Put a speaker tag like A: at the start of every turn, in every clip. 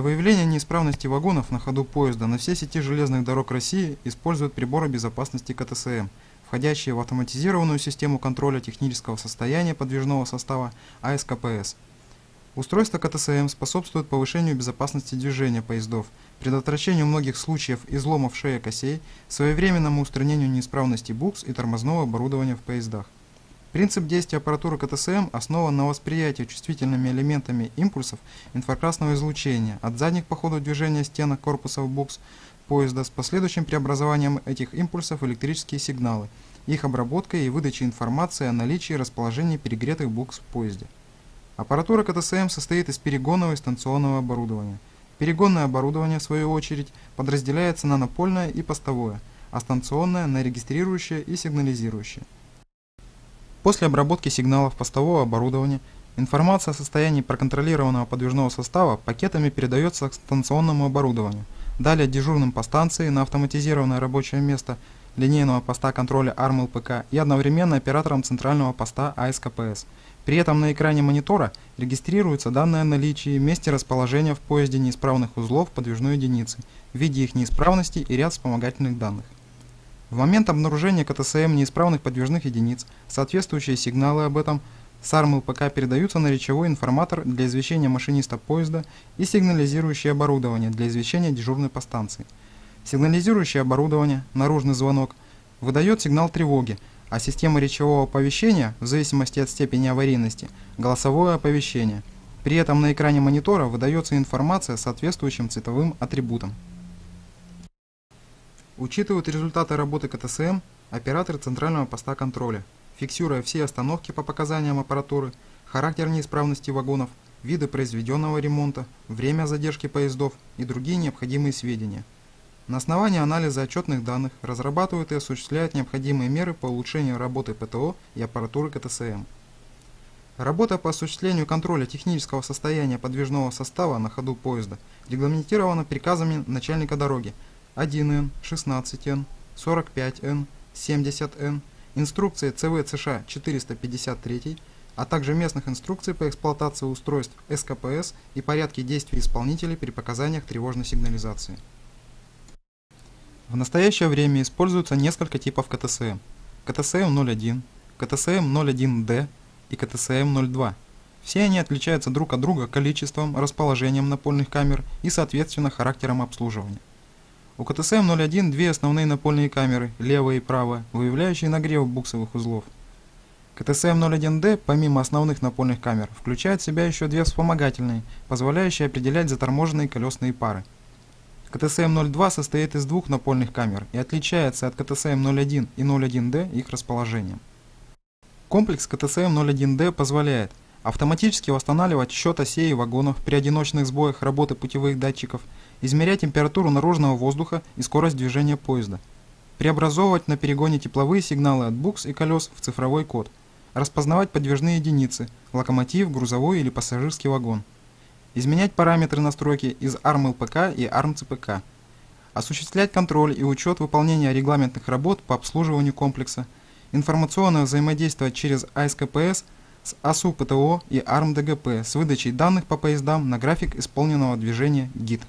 A: Для выявления неисправности вагонов на ходу поезда на все сети железных дорог России используют приборы безопасности КТСМ, входящие в автоматизированную систему контроля технического состояния подвижного состава АСКПС. Устройство КТСМ способствует повышению безопасности движения поездов, предотвращению многих случаев изломов шеек осей, своевременному устранению неисправностей букс и тормозного оборудования в поездах. Принцип действия аппаратуры КТСМ основан на восприятии чувствительными элементами импульсов инфракрасного излучения от задних по ходу движения стенок корпусов букс поезда с последующим преобразованием этих импульсов в электрические сигналы, их обработкой и выдачей информации о наличии и расположении перегретых букс в поезде. Аппаратура КТСМ состоит из перегонного и станционного оборудования. Перегонное оборудование, в свою очередь, подразделяется на напольное и постовое, а станционное – на регистрирующее и сигнализирующее. После обработки сигналов постового оборудования информация о состоянии проконтролированного подвижного состава пакетами передается к станционному оборудованию, далее дежурным по станции на автоматизированное рабочее место линейного поста контроля АРМ-ЛПК и одновременно операторам центрального поста АСКПС. При этом на экране монитора регистрируются данные о наличии, месте расположения в поезде неисправных узлов подвижной единицы, виде их неисправности и ряд вспомогательных данных. В момент обнаружения КТСМ неисправных подвижных единиц соответствующие сигналы об этом с АРМ-ЛПК передаются на речевой информатор для извещения машиниста поезда и сигнализирующее оборудование для извещения дежурной по станции. Сигнализирующее оборудование, наружный звонок, выдает сигнал тревоги, а система речевого оповещения, в зависимости от степени аварийности, голосовое оповещение. При этом на экране монитора выдается информация с соответствующим цветовым атрибутом. Учитывают результаты работы КТСМ операторы центрального поста контроля, фиксируя все остановки по показаниям аппаратуры, характер неисправности вагонов, виды произведенного ремонта, время задержки поездов и другие необходимые сведения. На основании анализа отчетных данных разрабатывают и осуществляют необходимые меры по улучшению работы ПТО и аппаратуры КТСМ. Работа по осуществлению контроля технического состояния подвижного состава на ходу поезда регламентирована приказами начальника дороги 1Н, 16Н, 45Н, 70Н, инструкции ЦВ ЦШ 453, а также местных инструкций по эксплуатации устройств СКПС и порядке действий исполнителей при показаниях тревожной сигнализации. В настоящее время используются несколько типов КТСМ. КТСМ-01, КТСМ-01D и КТСМ-02. Все они отличаются друг от друга количеством, расположением напольных камер и, соответственно, характером обслуживания. У КТСМ-01 две основные напольные камеры, левая и правая, выявляющие нагрев буксовых узлов. КТСМ-01D, помимо основных напольных камер, включает в себя еще две вспомогательные, позволяющие определять заторможенные колесные пары. КТСМ-02 состоит из двух напольных камер и отличается от КТСМ-01 и 01D их расположением. Комплекс КТСМ-01D позволяет автоматически восстанавливать счет осей и вагонов при одиночных сбоях работы путевых датчиков – измерять температуру наружного воздуха и скорость движения поезда, преобразовывать на перегоне тепловые сигналы от букс и колес в цифровой код, распознавать подвижные единицы, локомотив, грузовой или пассажирский вагон, изменять параметры настройки из ARM-LPK и ARM-CPK, осуществлять контроль и учет выполнения регламентных работ по обслуживанию комплекса, информационное взаимодействие через АСКПС с АСУ ПТО и ARM-ДГП с выдачей данных по поездам на график исполненного движения ГИД.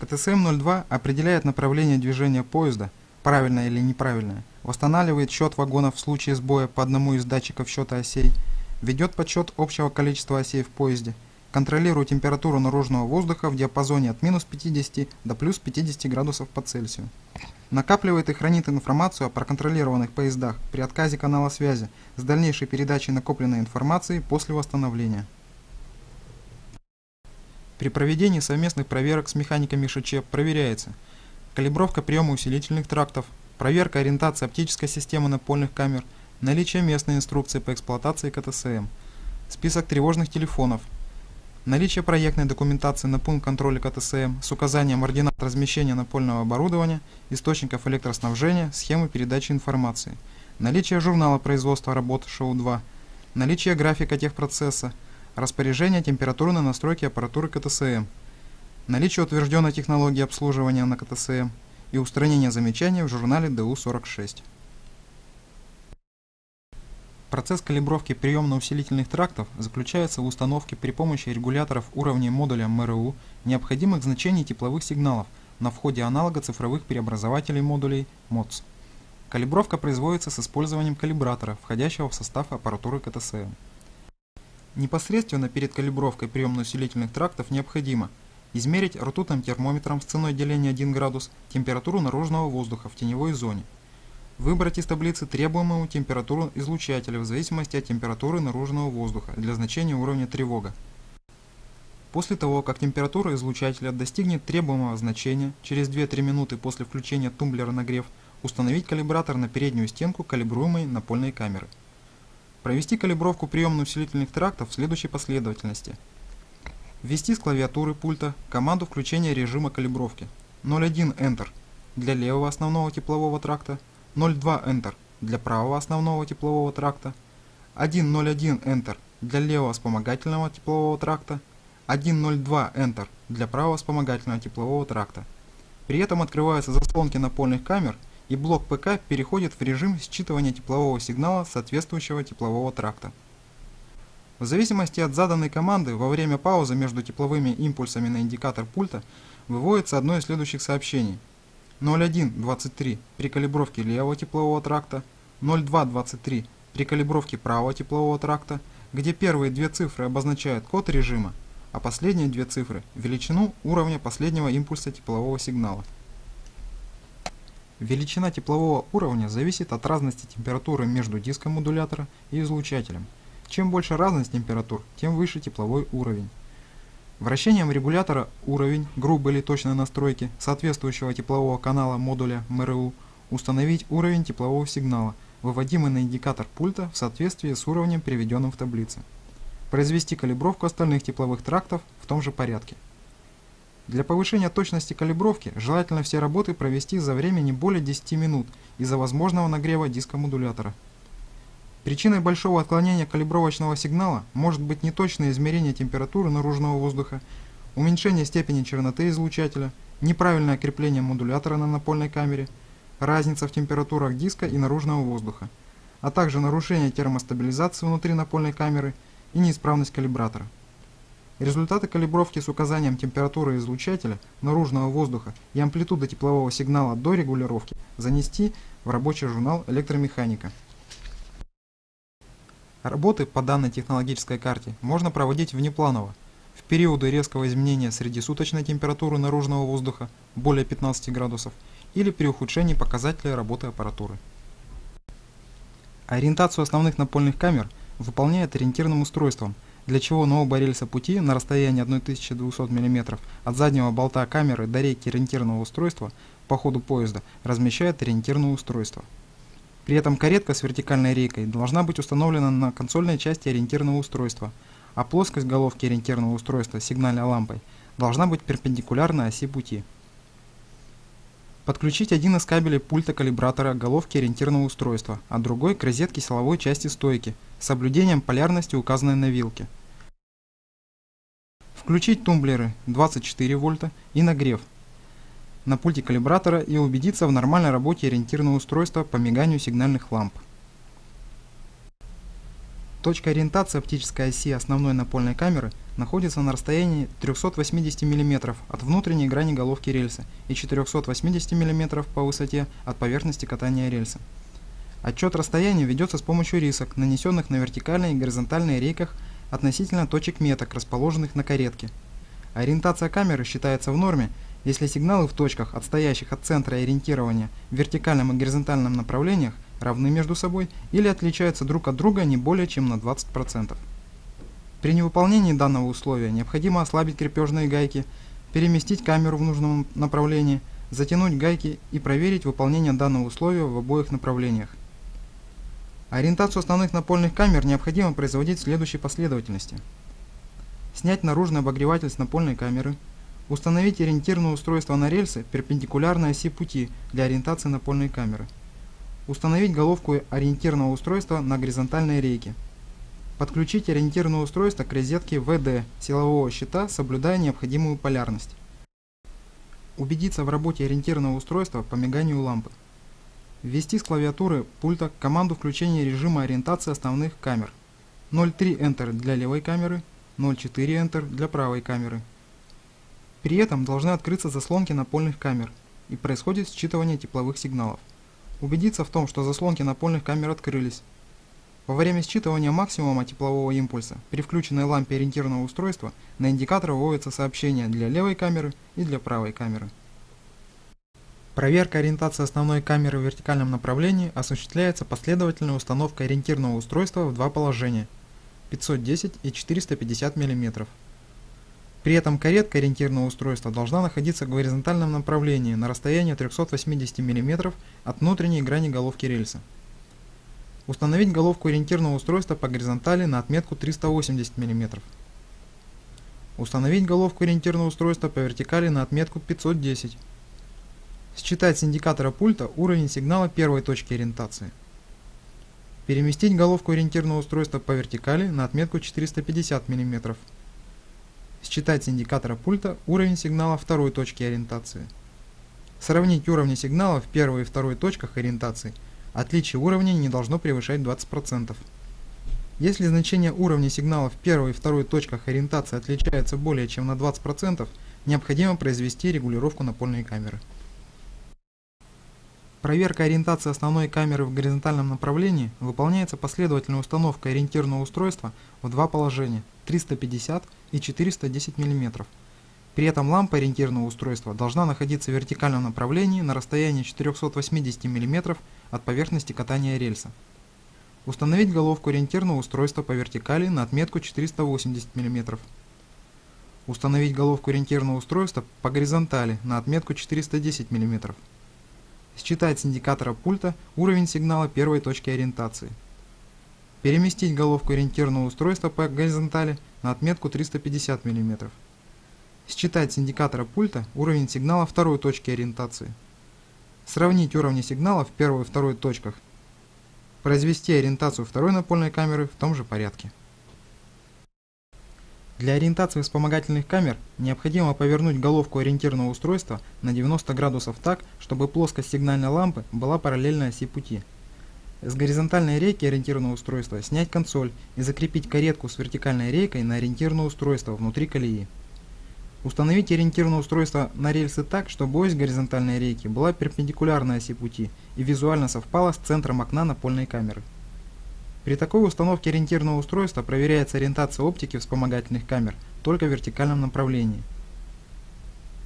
A: КТСМ-02 определяет направление движения поезда, правильное или неправильное, восстанавливает счет вагонов в случае сбоя по одному из датчиков счета осей, ведет подсчет общего количества осей в поезде, контролирует температуру наружного воздуха в диапазоне от минус 50 до плюс 50 градусов по Цельсию. Накапливает и хранит информацию о проконтролированных поездах при отказе канала связи с дальнейшей передачей накопленной информации после восстановления. При проведении совместных проверок с механиками ШЧ проверяется калибровка приема усилительных трактов, проверка ориентации оптической системы напольных камер, наличие местной инструкции по эксплуатации КТСМ, список тревожных телефонов, наличие проектной документации на пункт контроля КТСМ с указанием ординат размещения напольного оборудования, источников электроснабжения, схемы передачи информации, наличие журнала производства работ ШОУ-2, наличие графика техпроцесса, распоряжение температурной настройки аппаратуры КТСМ, наличие утвержденной технологии обслуживания на КТСМ и устранение замечаний в журнале ДУ-46. Процесс калибровки приемно-усилительных трактов заключается в установке при помощи регуляторов уровней модуля МРУ необходимых значений тепловых сигналов на входе аналога цифровых преобразователей модулей МОЦ. Калибровка производится с использованием калибратора, входящего в состав аппаратуры КТСМ. Непосредственно перед калибровкой приемно-усилительных трактов необходимо измерить ртутным термометром с ценой деления 1 градус температуру наружного воздуха в теневой зоне – Выбрать из таблицы требуемую температуру излучателя в зависимости от температуры наружного воздуха для значения уровня тревога. После того, как температура излучателя достигнет требуемого значения, через 2-3 минуты после включения тумблера нагрев, установить калибратор на переднюю стенку калибруемой напольной камеры. Провести калибровку приемно-усилительных трактов в следующей последовательности. Ввести с клавиатуры пульта команду включения режима калибровки 01 Enter для левого основного теплового тракта 0,2 Enter для правого основного теплового тракта, 1.01 Enter для левого вспомогательного теплового тракта, 1.02 Enter для правого вспомогательного теплового тракта. При этом открываются заслонки напольных камер и блок ПК переходит в режим считывания теплового сигнала соответствующего теплового тракта. В зависимости от заданной команды, во время паузы между тепловыми импульсами на индикатор пульта выводится одно из следующих сообщений – 0123 при калибровке левого теплового тракта, 0223 при калибровке правого теплового тракта, где первые две цифры обозначают код режима, а последние две цифры – величину уровня последнего импульса теплового сигнала. Величина теплового уровня зависит от разности температуры между диском модулятора и излучателем. Чем больше разность температур, тем выше тепловой уровень. Вращением регулятора уровень грубой или точной настройки соответствующего теплового канала модуля МРУ установить уровень теплового сигнала, выводимый на индикатор пульта в соответствии с уровнем, приведенным в таблице. Произвести калибровку остальных тепловых трактов в том же порядке. Для повышения точности калибровки желательно все работы провести за время не более 10 минут из-за возможного нагрева диска модулятора. Причиной большого отклонения калибровочного сигнала может быть неточное измерение температуры наружного воздуха, уменьшение степени черноты излучателя, неправильное крепление модулятора на напольной камере, разница в температурах диска и наружного воздуха, а также нарушение термостабилизации внутри напольной камеры и неисправность калибратора. Результаты калибровки с указанием температуры излучателя, наружного воздуха и амплитуды теплового сигнала до регулировки занести в рабочий журнал электромеханика. Работы по данной технологической карте можно проводить внепланово, в периоды резкого изменения среднесуточной температуры наружного воздуха более 15 градусов или при ухудшении показателей работы аппаратуры. Ориентацию основных напольных камер выполняет ориентирным устройством, для чего оба рельса пути на расстоянии 1200 мм от заднего болта камеры до рейки ориентирного устройства по ходу поезда размещает ориентирное устройство. При этом каретка с вертикальной рейкой должна быть установлена на консольной части ориентирного устройства, а плоскость головки ориентирного устройства сигнальной лампой должна быть перпендикулярна оси пути. Подключить один из кабелей пульта калибратора к головке ориентирного устройства, а другой к розетке силовой части стойки с соблюдением полярности, указанной на вилке. Включить тумблеры 24 вольта и нагрев на пульте калибратора и убедиться в нормальной работе ориентирного устройства по миганию сигнальных ламп. Точка ориентации оптической оси основной напольной камеры находится на расстоянии 380 мм от внутренней грани головки рельса и 480 мм по высоте от поверхности катания рельса. Отчет расстояния ведется с помощью рисок, нанесенных на вертикальной и горизонтальной рейках относительно точек меток, расположенных на каретке. Ориентация камеры считается в норме, если сигналы в точках, отстоящих от центра ориентирования в вертикальном и горизонтальном направлениях, равны между собой или отличаются друг от друга не более чем на 20%. При невыполнении данного условия необходимо ослабить крепежные гайки, переместить камеру в нужном направлении, затянуть гайки и проверить выполнение данного условия в обоих направлениях. Ориентацию основных напольных камер необходимо производить в следующей последовательности. Снять наружный обогреватель с напольной камеры – Установить ориентирное устройство на рельсы перпендикулярно оси пути для ориентации напольной камеры. Установить головку ориентирного устройства на горизонтальной рейке. Подключить ориентирное устройство к розетке ВД силового щита, соблюдая необходимую полярность. Убедиться в работе ориентирного устройства по миганию лампы. Ввести с клавиатуры пульта команду включения режима ориентации основных камер. 0.3 Enter для левой камеры, 0.4 Enter для правой камеры. При этом должны открыться заслонки напольных камер и происходит считывание тепловых сигналов. Убедиться в том, что заслонки напольных камер открылись. Во время считывания максимума теплового импульса при включенной лампе ориентированного устройства на индикатор выводится сообщение для левой камеры и для правой камеры. Проверка ориентации основной камеры в вертикальном направлении осуществляется последовательной установкой ориентированного устройства в два положения – 510 и 450 мм. При этом каретка ориентированного устройства должна находиться в горизонтальном направлении на расстоянии 380 мм от внутренней грани головки рельса. Установить головку ориентированного устройства по горизонтали на отметку 380 мм. Установить головку ориентированного устройства по вертикали на отметку 510 Считать с индикатора пульта уровень сигнала первой точки ориентации. Переместить головку ориентированного устройства по вертикали на отметку 450 мм. Считать с индикатора пульта уровень сигнала второй точки ориентации. Сравнить уровни сигнала в первой и второй точках ориентации. Отличие уровней не должно превышать 20%. Если значение уровня сигнала в первой и второй точках ориентации отличается более чем на 20%, необходимо произвести регулировку напольной камеры. Проверка ориентации основной камеры в горизонтальном направлении выполняется последовательной установкой ориентированного устройства в два положения 350 и 410 мм. При этом лампа ориентированного устройства должна находиться в вертикальном направлении на расстоянии 480 мм от поверхности катания рельса. Установить головку ориентированного устройства по вертикали на отметку 480 мм. Установить головку ориентированного устройства по горизонтали на отметку 410 мм считать с индикатора пульта уровень сигнала первой точки ориентации. Переместить головку ориентированного устройства по горизонтали на отметку 350 мм. Считать с индикатора пульта уровень сигнала второй точки ориентации. Сравнить уровни сигнала в первой и второй точках. Произвести ориентацию второй напольной камеры в том же порядке. Для ориентации вспомогательных камер необходимо повернуть головку ориентированного устройства на 90 градусов так, чтобы плоскость сигнальной лампы была параллельна оси пути. С горизонтальной рейки ориентированного устройства снять консоль и закрепить каретку с вертикальной рейкой на ориентированное устройство внутри колеи. Установить ориентированное устройство на рельсы так, чтобы ось горизонтальной рейки была перпендикулярна оси пути и визуально совпала с центром окна напольной камеры. При такой установке ориентированного устройства проверяется ориентация оптики вспомогательных камер только в вертикальном направлении.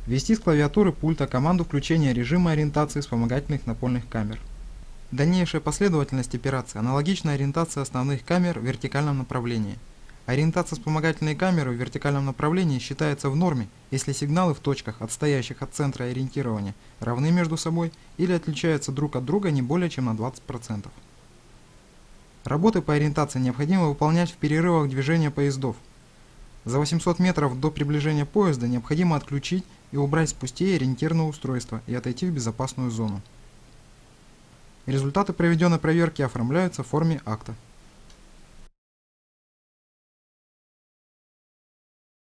A: Ввести с клавиатуры пульта команду включения режима ориентации вспомогательных напольных камер. Дальнейшая последовательность операций аналогична ориентации основных камер в вертикальном направлении. Ориентация вспомогательной камеры в вертикальном направлении считается в норме, если сигналы в точках, отстоящих от центра ориентирования, равны между собой или отличаются друг от друга не более чем на 20%. Работы по ориентации необходимо выполнять в перерывах движения поездов. За 800 метров до приближения поезда необходимо отключить и убрать с путей ориентированное устройство и отойти в безопасную зону. Результаты проведенной проверки оформляются в форме акта.